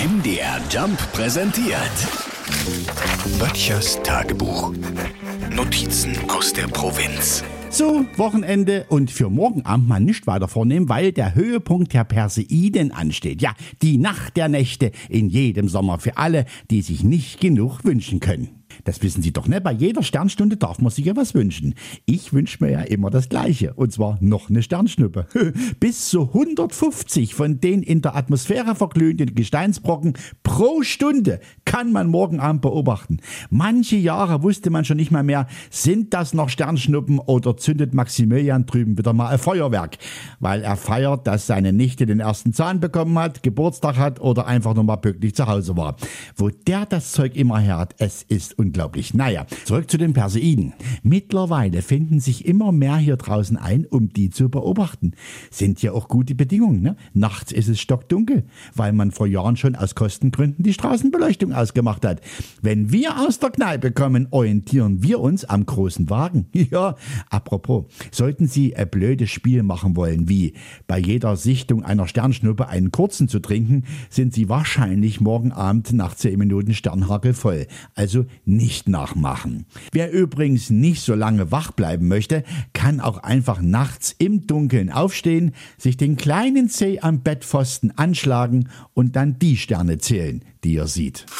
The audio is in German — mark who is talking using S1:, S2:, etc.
S1: MDR Jump präsentiert. Böttchers Tagebuch. Notizen aus der Provinz.
S2: So, Wochenende und für morgen Abend mal nicht weiter vornehmen, weil der Höhepunkt der Perseiden ansteht. Ja, die Nacht der Nächte in jedem Sommer für alle, die sich nicht genug wünschen können. Das wissen Sie doch, ne? Bei jeder Sternstunde darf man sich ja was wünschen. Ich wünsche mir ja immer das Gleiche. Und zwar noch eine Sternschnuppe. Bis zu 150 von den in der Atmosphäre verglühenden Gesteinsbrocken pro Stunde kann man morgen Abend beobachten. Manche Jahre wusste man schon nicht mal mehr, sind das noch Sternschnuppen oder zündet Maximilian drüben wieder mal ein Feuerwerk, weil er feiert, dass seine Nichte den ersten Zahn bekommen hat, Geburtstag hat oder einfach nur mal pünktlich zu Hause war. Wo der das Zeug immer her hat, es ist unglaublich. Naja, zurück zu den Perseiden. Mittlerweile finden sich immer mehr hier draußen ein, um die zu beobachten. Sind ja auch gute Bedingungen. Ne? Nachts ist es stockdunkel, weil man vor Jahren schon aus Kostengründen die Straßenbeleuchtung ausgemacht hat. Wenn wir aus der Kneipe kommen, orientieren wir uns am großen Wagen. Ja, apropos, sollten Sie ein blödes Spiel machen wollen, wie bei jeder Sichtung einer Sternschnuppe einen kurzen zu trinken, sind Sie wahrscheinlich morgen Abend nach 10 Minuten Sternhagel voll. Also nicht nachmachen. Wer übrigens nicht so lange wach bleiben möchte, kann auch einfach nachts im Dunkeln aufstehen, sich den kleinen Zeh am Bettpfosten anschlagen und dann die Sterne zählen, die er sieht.